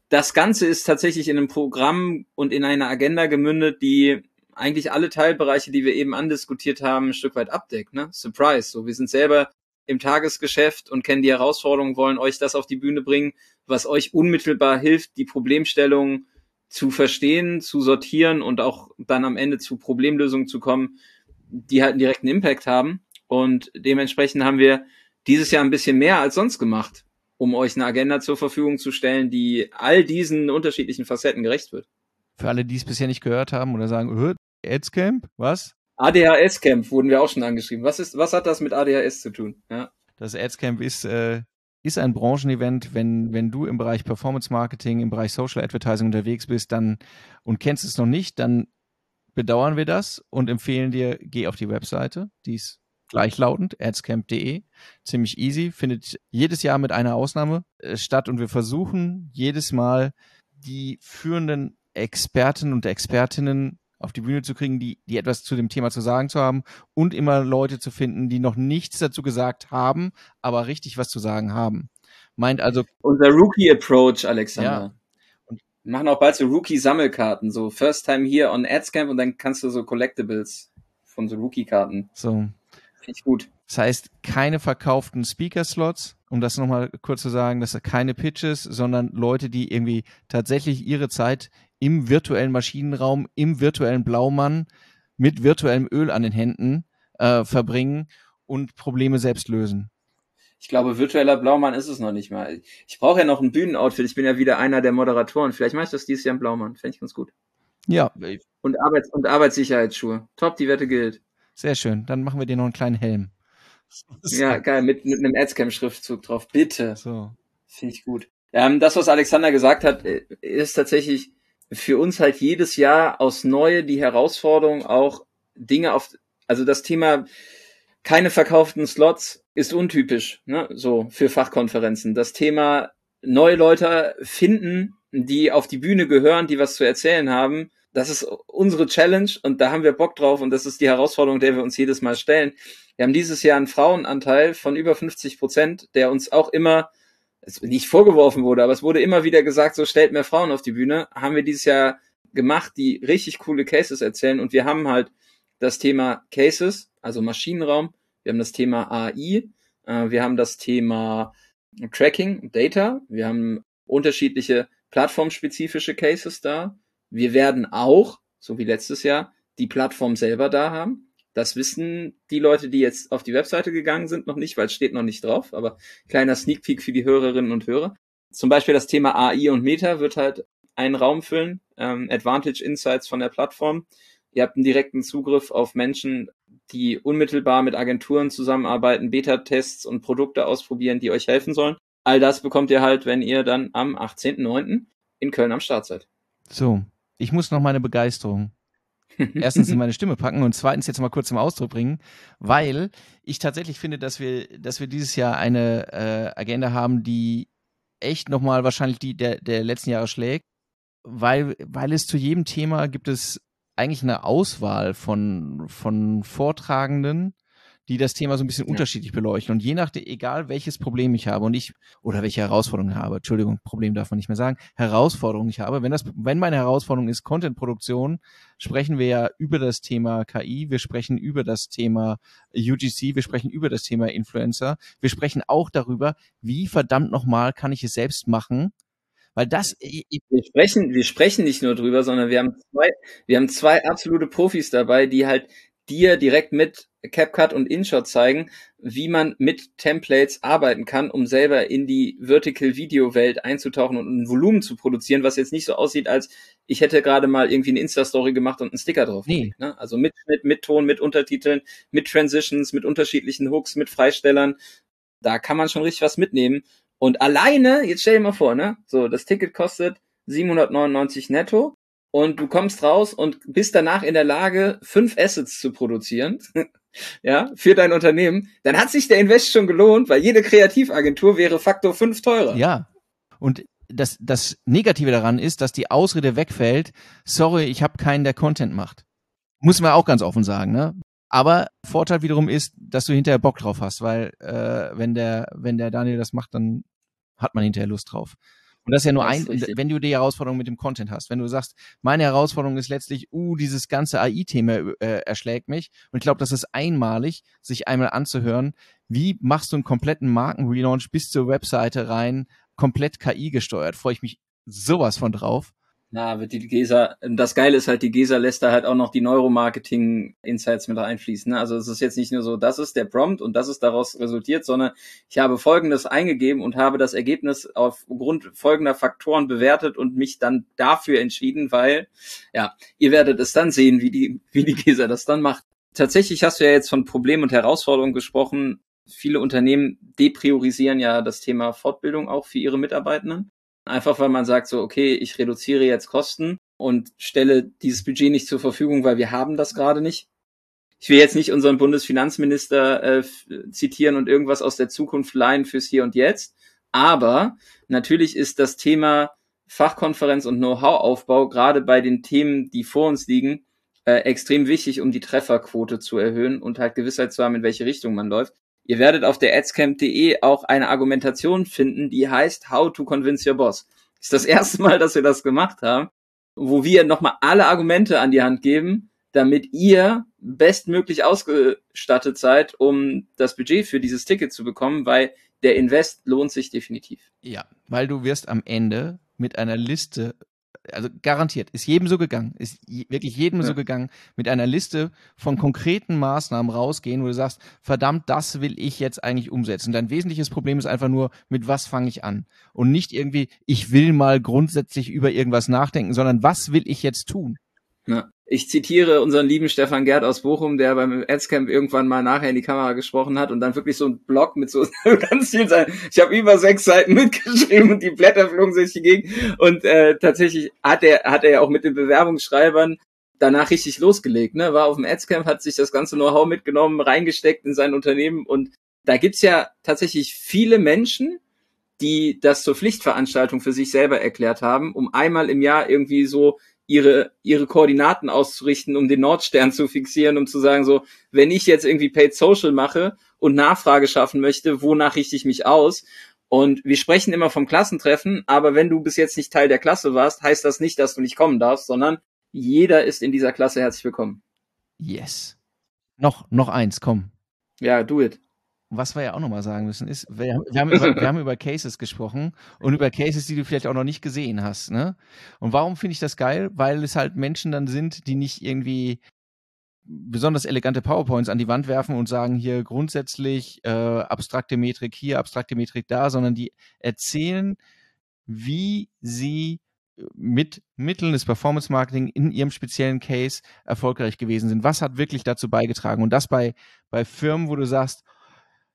das Ganze ist tatsächlich in einem Programm und in einer Agenda gemündet, die eigentlich alle Teilbereiche, die wir eben andiskutiert haben, ein Stück weit abdeckt. Ne? Surprise. So, wir sind selber im Tagesgeschäft und kennen die Herausforderungen, wollen euch das auf die Bühne bringen, was euch unmittelbar hilft, die Problemstellung zu verstehen, zu sortieren und auch dann am Ende zu Problemlösungen zu kommen, die halt einen direkten Impact haben. Und dementsprechend haben wir dieses Jahr ein bisschen mehr als sonst gemacht, um euch eine Agenda zur Verfügung zu stellen, die all diesen unterschiedlichen Facetten gerecht wird. Für alle, die es bisher nicht gehört haben oder sagen, Adscamp, was? ADHS Camp wurden wir auch schon angeschrieben. Was ist, was hat das mit ADHS zu tun? Ja. Das Adscamp ist, äh, ist ein Branchenevent, wenn, wenn du im Bereich Performance Marketing, im Bereich Social Advertising unterwegs bist, dann und kennst es noch nicht, dann bedauern wir das und empfehlen dir, geh auf die Webseite, die ist gleichlautend, adscamp.de. Ziemlich easy, findet jedes Jahr mit einer Ausnahme äh, statt und wir versuchen jedes Mal die führenden Experten und Expertinnen auf die Bühne zu kriegen, die, die etwas zu dem Thema zu sagen zu haben und immer Leute zu finden, die noch nichts dazu gesagt haben, aber richtig was zu sagen haben. Meint also. Unser Rookie-Approach, Alexander. Ja. Und wir machen auch bald so Rookie-Sammelkarten, so First Time here on Adscamp und dann kannst du so Collectibles von so Rookie-Karten. So. Finde ich gut. Das heißt, keine verkauften Speaker-Slots, um das nochmal kurz zu sagen, dass keine Pitches, sondern Leute, die irgendwie tatsächlich ihre Zeit im virtuellen Maschinenraum, im virtuellen Blaumann mit virtuellem Öl an den Händen äh, verbringen und Probleme selbst lösen. Ich glaube, virtueller Blaumann ist es noch nicht mal. Ich brauche ja noch ein Bühnenoutfit. Ich bin ja wieder einer der Moderatoren. Vielleicht mache ich das dieses Jahr im Blaumann. Fände ich ganz gut. Ja. Und, Arbeits- und Arbeitssicherheitsschuhe. Top, die Wette gilt. Sehr schön. Dann machen wir dir noch einen kleinen Helm. Ja, geil. Mit, mit einem Adscam-Schriftzug drauf. Bitte. So. Finde ich gut. Ähm, das, was Alexander gesagt hat, äh, ist tatsächlich für uns halt jedes Jahr aus Neue die Herausforderung, auch Dinge auf, also das Thema keine verkauften Slots ist untypisch, ne, so für Fachkonferenzen. Das Thema neue Leute finden, die auf die Bühne gehören, die was zu erzählen haben, das ist unsere Challenge und da haben wir Bock drauf und das ist die Herausforderung, der wir uns jedes Mal stellen. Wir haben dieses Jahr einen Frauenanteil von über 50 Prozent, der uns auch immer nicht vorgeworfen wurde, aber es wurde immer wieder gesagt, so stellt mehr Frauen auf die Bühne. Haben wir dieses Jahr gemacht, die richtig coole Cases erzählen und wir haben halt das Thema Cases, also Maschinenraum, wir haben das Thema AI, äh, wir haben das Thema Tracking, Data, wir haben unterschiedliche plattformspezifische Cases da. Wir werden auch, so wie letztes Jahr, die Plattform selber da haben. Das wissen die Leute, die jetzt auf die Webseite gegangen sind, noch nicht, weil es steht noch nicht drauf. Aber kleiner Sneak Peek für die Hörerinnen und Hörer. Zum Beispiel das Thema AI und Meta wird halt einen Raum füllen. Ähm, Advantage Insights von der Plattform. Ihr habt einen direkten Zugriff auf Menschen, die unmittelbar mit Agenturen zusammenarbeiten, Beta-Tests und Produkte ausprobieren, die euch helfen sollen. All das bekommt ihr halt, wenn ihr dann am 18.09. in Köln am Start seid. So, ich muss noch meine Begeisterung erstens in meine Stimme packen und zweitens jetzt mal kurz zum Ausdruck bringen, weil ich tatsächlich finde, dass wir, dass wir dieses Jahr eine äh, Agenda haben, die echt nochmal wahrscheinlich die der, der letzten Jahre schlägt, weil, weil es zu jedem Thema gibt es eigentlich eine Auswahl von, von Vortragenden, die das Thema so ein bisschen ja. unterschiedlich beleuchten. Und je nachdem, egal welches Problem ich habe und ich, oder welche Herausforderung ich habe, Entschuldigung, Problem darf man nicht mehr sagen, Herausforderung ich habe, wenn das, wenn meine Herausforderung ist Content-Produktion, sprechen wir ja über das Thema KI, wir sprechen über das Thema UGC, wir sprechen über das Thema Influencer, wir sprechen auch darüber, wie verdammt nochmal kann ich es selbst machen, weil das. Wir sprechen, wir sprechen nicht nur drüber, sondern wir haben zwei, wir haben zwei absolute Profis dabei, die halt dir direkt mit CapCut und InShot zeigen, wie man mit Templates arbeiten kann, um selber in die Vertical Video Welt einzutauchen und ein Volumen zu produzieren, was jetzt nicht so aussieht, als ich hätte gerade mal irgendwie eine Insta-Story gemacht und einen Sticker drauf. Nee. Ne? Also mit Schnitt, mit Ton, mit Untertiteln, mit Transitions, mit unterschiedlichen Hooks, mit Freistellern. Da kann man schon richtig was mitnehmen. Und alleine, jetzt stell dir mal vor, ne? So, das Ticket kostet 799 netto und du kommst raus und bist danach in der Lage, fünf Assets zu produzieren, ja, für dein Unternehmen, dann hat sich der Invest schon gelohnt, weil jede Kreativagentur wäre Faktor fünf teurer. Ja. Und das, das Negative daran ist, dass die Ausrede wegfällt, sorry, ich habe keinen, der Content macht. Muss man auch ganz offen sagen, ne? Aber Vorteil wiederum ist, dass du hinterher Bock drauf hast, weil äh, wenn der, wenn der Daniel das macht, dann hat man hinterher Lust drauf. Und das ist ja nur das ein, wenn du die Herausforderung mit dem Content hast. Wenn du sagst, meine Herausforderung ist letztlich, uh, dieses ganze AI-Thema äh, erschlägt mich. Und ich glaube, das ist einmalig, sich einmal anzuhören, wie machst du einen kompletten Markenrelaunch bis zur Webseite rein, komplett KI gesteuert. Freue ich mich sowas von drauf. Na, wird die GESA, das Geile ist halt, die GESA lässt da halt auch noch die Neuromarketing-Insights mit reinfließen. Ne? Also es ist jetzt nicht nur so, das ist der Prompt und das ist daraus resultiert, sondern ich habe Folgendes eingegeben und habe das Ergebnis aufgrund folgender Faktoren bewertet und mich dann dafür entschieden, weil, ja, ihr werdet es dann sehen, wie die, wie die GESA das dann macht. Tatsächlich hast du ja jetzt von Problemen und Herausforderungen gesprochen. Viele Unternehmen depriorisieren ja das Thema Fortbildung auch für ihre Mitarbeitenden. Einfach weil man sagt so, okay, ich reduziere jetzt Kosten und stelle dieses Budget nicht zur Verfügung, weil wir haben das gerade nicht. Ich will jetzt nicht unseren Bundesfinanzminister äh, zitieren und irgendwas aus der Zukunft leihen fürs Hier und Jetzt. Aber natürlich ist das Thema Fachkonferenz und Know-how-Aufbau gerade bei den Themen, die vor uns liegen, äh, extrem wichtig, um die Trefferquote zu erhöhen und halt Gewissheit zu haben, in welche Richtung man läuft. Ihr werdet auf der adscamp.de auch eine Argumentation finden, die heißt How to Convince Your Boss. Ist das erste Mal, dass wir das gemacht haben, wo wir nochmal alle Argumente an die Hand geben, damit ihr bestmöglich ausgestattet seid, um das Budget für dieses Ticket zu bekommen, weil der Invest lohnt sich definitiv. Ja, weil du wirst am Ende mit einer Liste also garantiert, ist jedem so gegangen, ist wirklich jedem ja. so gegangen, mit einer Liste von konkreten Maßnahmen rausgehen, wo du sagst, verdammt, das will ich jetzt eigentlich umsetzen. Dein wesentliches Problem ist einfach nur, mit was fange ich an? Und nicht irgendwie, ich will mal grundsätzlich über irgendwas nachdenken, sondern was will ich jetzt tun? Ja. Ich zitiere unseren lieben Stefan Gerd aus Bochum, der beim Adscamp irgendwann mal nachher in die Kamera gesprochen hat und dann wirklich so ein Blog mit so ganz viel sein. Ich habe über sechs Seiten mitgeschrieben und die Blätter flogen sich dagegen. Und äh, tatsächlich hat er hat er ja auch mit den Bewerbungsschreibern danach richtig losgelegt. Ne? War auf dem Adscamp, hat sich das ganze Know-how mitgenommen, reingesteckt in sein Unternehmen und da gibt's ja tatsächlich viele Menschen, die das zur Pflichtveranstaltung für sich selber erklärt haben, um einmal im Jahr irgendwie so ihre, ihre Koordinaten auszurichten, um den Nordstern zu fixieren, um zu sagen, so, wenn ich jetzt irgendwie Paid Social mache und Nachfrage schaffen möchte, wonach richte ich mich aus? Und wir sprechen immer vom Klassentreffen, aber wenn du bis jetzt nicht Teil der Klasse warst, heißt das nicht, dass du nicht kommen darfst, sondern jeder ist in dieser Klasse herzlich willkommen. Yes. Noch, noch eins, komm. Ja, do it was wir ja auch nochmal sagen müssen, ist, wir, wir, haben über, wir haben über Cases gesprochen und über Cases, die du vielleicht auch noch nicht gesehen hast. Ne? Und warum finde ich das geil? Weil es halt Menschen dann sind, die nicht irgendwie besonders elegante PowerPoints an die Wand werfen und sagen hier grundsätzlich äh, abstrakte Metrik hier, abstrakte Metrik da, sondern die erzählen, wie sie mit Mitteln des Performance Marketing in ihrem speziellen Case erfolgreich gewesen sind. Was hat wirklich dazu beigetragen? Und das bei, bei Firmen, wo du sagst,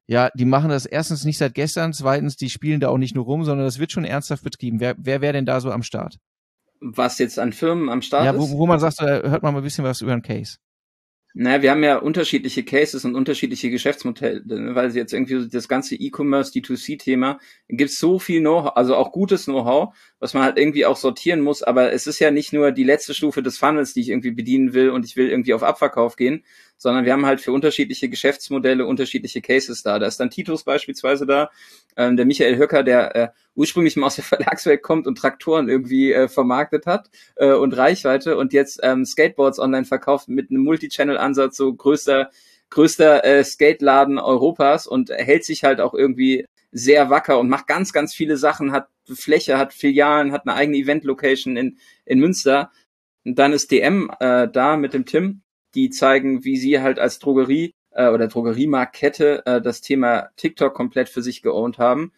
ja, die machen das erstens nicht seit gestern, zweitens, die spielen da auch nicht nur rum, sondern das wird schon ernsthaft betrieben. Wer, wer wäre denn da so am Start? Was jetzt an Firmen am Start ja, wo, ist? Ja, wo man sagt, hört man mal ein bisschen was über einen Case. Naja, wir haben ja unterschiedliche Cases und unterschiedliche Geschäftsmodelle, ne, weil jetzt irgendwie das ganze E-Commerce, D2C-Thema, gibt so viel Know-how, also auch gutes Know-how, was man halt irgendwie auch sortieren muss, aber es ist ja nicht nur die letzte Stufe des Funnels, die ich irgendwie bedienen will und ich will irgendwie auf Abverkauf gehen, sondern wir haben halt für unterschiedliche Geschäftsmodelle unterschiedliche Cases da. Da ist dann Titus beispielsweise da, ähm, der Michael Höcker, der äh, ursprünglich mal aus der Verlagswelt kommt und Traktoren irgendwie äh, vermarktet hat äh, und Reichweite und jetzt ähm, Skateboards online verkauft mit einem Multi-Channel-Ansatz, so größter größter äh, Skateladen Europas und hält sich halt auch irgendwie sehr wacker und macht ganz, ganz viele Sachen, hat Fläche, hat Filialen, hat eine eigene Event-Location in, in Münster. Und dann ist DM äh, da mit dem Tim, die zeigen, wie sie halt als Drogerie äh, oder Drogeriemarktkette äh, das Thema TikTok komplett für sich geowned haben.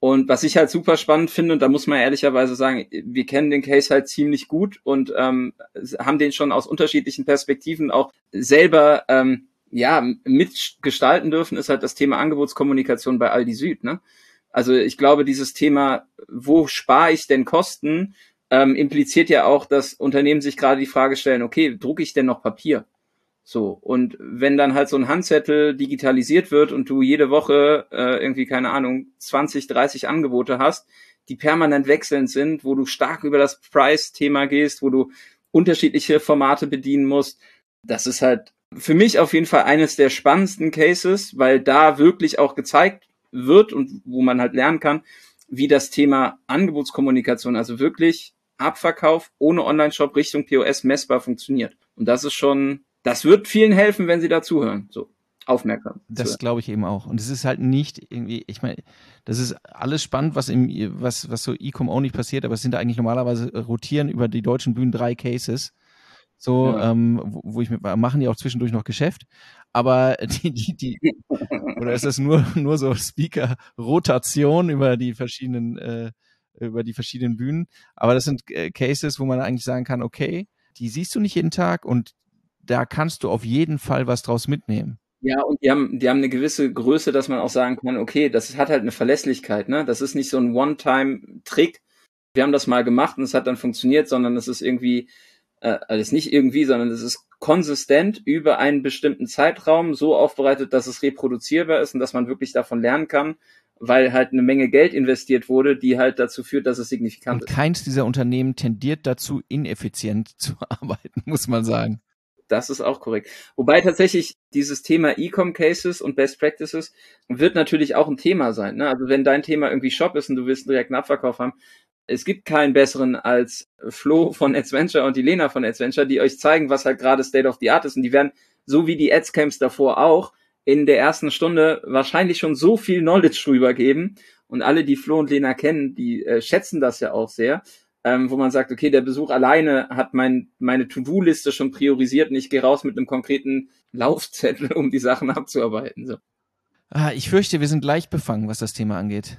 Und was ich halt super spannend finde, und da muss man ehrlicherweise sagen, wir kennen den Case halt ziemlich gut und ähm, haben den schon aus unterschiedlichen Perspektiven auch selber ähm, ja mitgestalten dürfen, ist halt das Thema Angebotskommunikation bei Aldi Süd. Ne? Also ich glaube, dieses Thema, wo spare ich denn Kosten, ähm, impliziert ja auch, dass Unternehmen sich gerade die Frage stellen, okay, drucke ich denn noch Papier? So, und wenn dann halt so ein Handzettel digitalisiert wird und du jede Woche äh, irgendwie, keine Ahnung, 20, 30 Angebote hast, die permanent wechselnd sind, wo du stark über das Price-Thema gehst, wo du unterschiedliche Formate bedienen musst, das ist halt für mich auf jeden Fall eines der spannendsten Cases, weil da wirklich auch gezeigt wird und wo man halt lernen kann, wie das Thema Angebotskommunikation, also wirklich Abverkauf ohne Online-Shop Richtung POS messbar funktioniert. Und das ist schon das wird vielen helfen, wenn sie dazuhören. So aufmerksam. Das glaube ich eben auch. Und es ist halt nicht irgendwie, ich meine, das ist alles spannend, was im, was, was so E-Com only passiert, aber es sind eigentlich normalerweise rotieren über die deutschen Bühnen drei Cases. So, ja. ähm, wo, wo ich mit, machen die auch zwischendurch noch Geschäft. Aber die, die, die, oder ist das nur, nur so Speaker-Rotation über die verschiedenen, äh, über die verschiedenen Bühnen? Aber das sind äh, Cases, wo man eigentlich sagen kann, okay, die siehst du nicht jeden Tag und da kannst du auf jeden Fall was draus mitnehmen. Ja, und die haben, die haben eine gewisse Größe, dass man auch sagen kann, okay, das hat halt eine Verlässlichkeit, ne? Das ist nicht so ein One-Time-Trick. Wir haben das mal gemacht und es hat dann funktioniert, sondern es ist irgendwie, äh, also nicht irgendwie, sondern es ist konsistent über einen bestimmten Zeitraum so aufbereitet, dass es reproduzierbar ist und dass man wirklich davon lernen kann, weil halt eine Menge Geld investiert wurde, die halt dazu führt, dass es signifikant und ist. Keins dieser Unternehmen tendiert dazu, ineffizient zu arbeiten, muss man sagen. Das ist auch korrekt. Wobei tatsächlich dieses Thema E-Com Cases und Best Practices wird natürlich auch ein Thema sein. Ne? Also wenn dein Thema irgendwie Shop ist und du willst einen direkten Abverkauf haben, es gibt keinen besseren als Flo von Adventure und die Lena von Adventure, die euch zeigen, was halt gerade State of the Art ist. Und die werden, so wie die Adscamps davor auch, in der ersten Stunde wahrscheinlich schon so viel Knowledge drüber geben. Und alle, die Flo und Lena kennen, die äh, schätzen das ja auch sehr. Ähm, wo man sagt, okay, der Besuch alleine hat mein, meine To-Do-Liste schon priorisiert und ich gehe raus mit einem konkreten Laufzettel, um die Sachen abzuarbeiten. So. Ah, ich fürchte, wir sind leicht befangen, was das Thema angeht.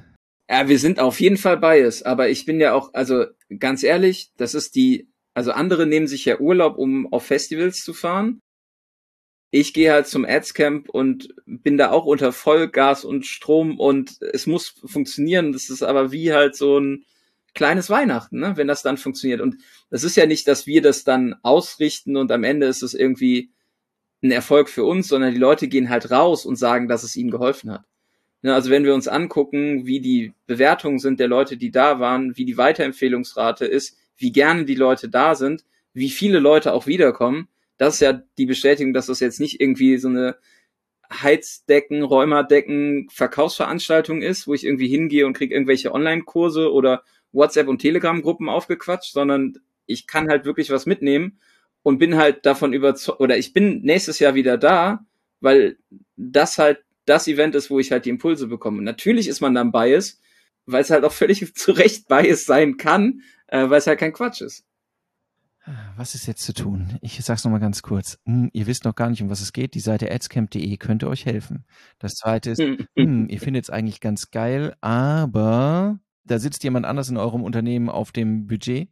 Ja, wir sind auf jeden Fall bias, aber ich bin ja auch, also ganz ehrlich, das ist die, also andere nehmen sich ja Urlaub, um auf Festivals zu fahren. Ich gehe halt zum Adscamp und bin da auch unter Vollgas und Strom und es muss funktionieren. Das ist aber wie halt so ein kleines Weihnachten, ne? wenn das dann funktioniert. Und das ist ja nicht, dass wir das dann ausrichten und am Ende ist es irgendwie ein Erfolg für uns, sondern die Leute gehen halt raus und sagen, dass es ihnen geholfen hat. Ne, also wenn wir uns angucken, wie die Bewertungen sind der Leute, die da waren, wie die Weiterempfehlungsrate ist, wie gerne die Leute da sind, wie viele Leute auch wiederkommen, das ist ja die Bestätigung, dass das jetzt nicht irgendwie so eine Heizdecken, Räumerdecken, Verkaufsveranstaltung ist, wo ich irgendwie hingehe und kriege irgendwelche Online-Kurse oder WhatsApp- und Telegram-Gruppen aufgequatscht, sondern ich kann halt wirklich was mitnehmen und bin halt davon überzeugt, oder ich bin nächstes Jahr wieder da, weil das halt das Event ist, wo ich halt die Impulse bekomme. natürlich ist man dann Bias, weil es halt auch völlig zu Recht Bias sein kann, äh, weil es halt kein Quatsch ist. Was ist jetzt zu tun? Ich sag's nochmal ganz kurz. Hm, ihr wisst noch gar nicht, um was es geht. Die Seite adscamp.de könnte euch helfen. Das zweite ist, hm, ihr findet es eigentlich ganz geil, aber da sitzt jemand anders in eurem Unternehmen auf dem Budget.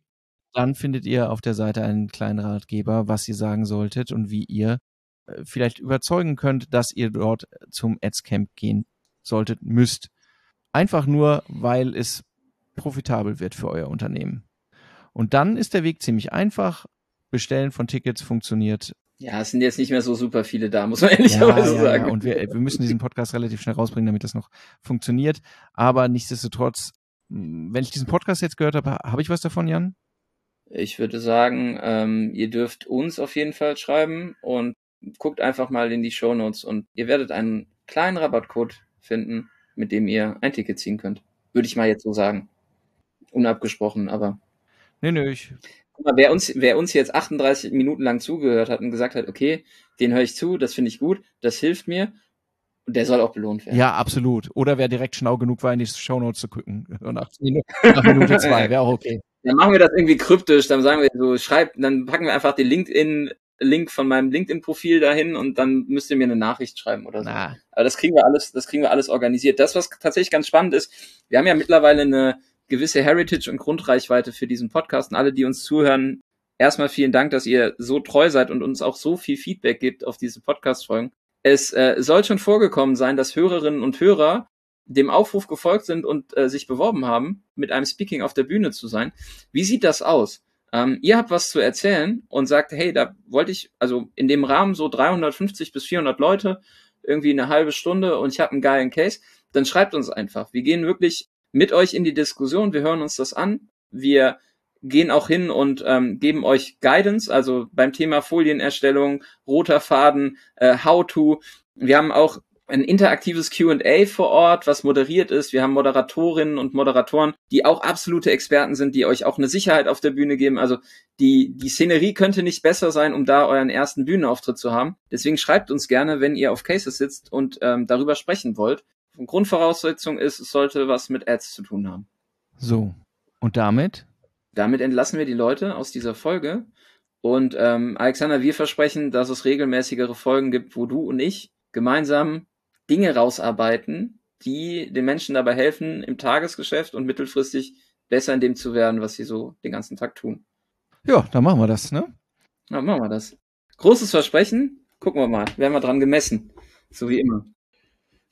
Dann findet ihr auf der Seite einen kleinen Ratgeber, was ihr sagen solltet und wie ihr äh, vielleicht überzeugen könnt, dass ihr dort zum Adscamp gehen solltet, müsst. Einfach nur, weil es profitabel wird für euer Unternehmen. Und dann ist der Weg ziemlich einfach. Bestellen von Tickets funktioniert. Ja, es sind jetzt nicht mehr so super viele da, muss man ehrlicherweise ja, ja, sagen. Ja. Und wir, wir müssen diesen Podcast relativ schnell rausbringen, damit das noch funktioniert. Aber nichtsdestotrotz, wenn ich diesen Podcast jetzt gehört habe, habe ich was davon, Jan? Ich würde sagen, ähm, ihr dürft uns auf jeden Fall schreiben und guckt einfach mal in die Show Notes und ihr werdet einen kleinen Rabattcode finden, mit dem ihr ein Ticket ziehen könnt. Würde ich mal jetzt so sagen. Unabgesprochen, aber. Nee, nee, ich. Guck mal, wer uns, wer uns jetzt 38 Minuten lang zugehört hat und gesagt hat, okay, den höre ich zu, das finde ich gut, das hilft mir, und der soll auch belohnt werden. Ja, absolut. Oder wer direkt schlau genug war, in die Show Notes zu gucken. Nach, nach Minute zwei, wäre auch okay. Dann machen wir das irgendwie kryptisch, dann sagen wir so, schreibt, dann packen wir einfach den LinkedIn Link von meinem LinkedIn-Profil dahin und dann müsst ihr mir eine Nachricht schreiben oder so. Na. Aber das kriegen wir alles, das kriegen wir alles organisiert. Das, was tatsächlich ganz spannend ist, wir haben ja mittlerweile eine gewisse Heritage und Grundreichweite für diesen Podcast und alle, die uns zuhören, erstmal vielen Dank, dass ihr so treu seid und uns auch so viel Feedback gibt auf diese Podcast-Folgen. Es äh, soll schon vorgekommen sein, dass Hörerinnen und Hörer dem Aufruf gefolgt sind und äh, sich beworben haben, mit einem Speaking auf der Bühne zu sein. Wie sieht das aus? Ähm, ihr habt was zu erzählen und sagt, hey, da wollte ich, also in dem Rahmen so 350 bis 400 Leute, irgendwie eine halbe Stunde und ich habe einen geilen Case, dann schreibt uns einfach. Wir gehen wirklich mit euch in die Diskussion, wir hören uns das an, wir gehen auch hin und ähm, geben euch Guidance, also beim Thema Folienerstellung, roter Faden, äh, How-to. Wir haben auch ein interaktives QA vor Ort, was moderiert ist. Wir haben Moderatorinnen und Moderatoren, die auch absolute Experten sind, die euch auch eine Sicherheit auf der Bühne geben. Also die, die Szenerie könnte nicht besser sein, um da euren ersten Bühnenauftritt zu haben. Deswegen schreibt uns gerne, wenn ihr auf Cases sitzt und ähm, darüber sprechen wollt. Grundvoraussetzung ist, es sollte was mit Ads zu tun haben. So, und damit? Damit entlassen wir die Leute aus dieser Folge. Und ähm, Alexander, wir versprechen, dass es regelmäßigere Folgen gibt, wo du und ich gemeinsam Dinge rausarbeiten, die den Menschen dabei helfen, im Tagesgeschäft und mittelfristig besser in dem zu werden, was sie so den ganzen Tag tun. Ja, dann machen wir das, ne? Dann machen wir das. Großes Versprechen. Gucken wir mal. Werden wir dran gemessen. So wie immer.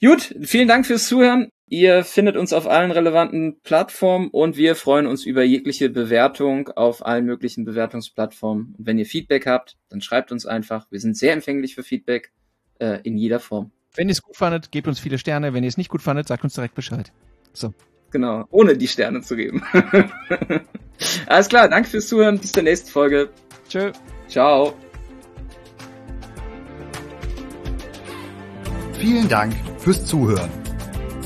Gut, vielen Dank fürs Zuhören. Ihr findet uns auf allen relevanten Plattformen und wir freuen uns über jegliche Bewertung auf allen möglichen Bewertungsplattformen. Und wenn ihr Feedback habt, dann schreibt uns einfach. Wir sind sehr empfänglich für Feedback äh, in jeder Form. Wenn ihr es gut fandet, gebt uns viele Sterne. Wenn ihr es nicht gut fandet, sagt uns direkt Bescheid. So. Genau, ohne die Sterne zu geben. Alles klar, danke fürs Zuhören. Bis zur nächsten Folge. Tschö. Ciao. Vielen Dank fürs Zuhören.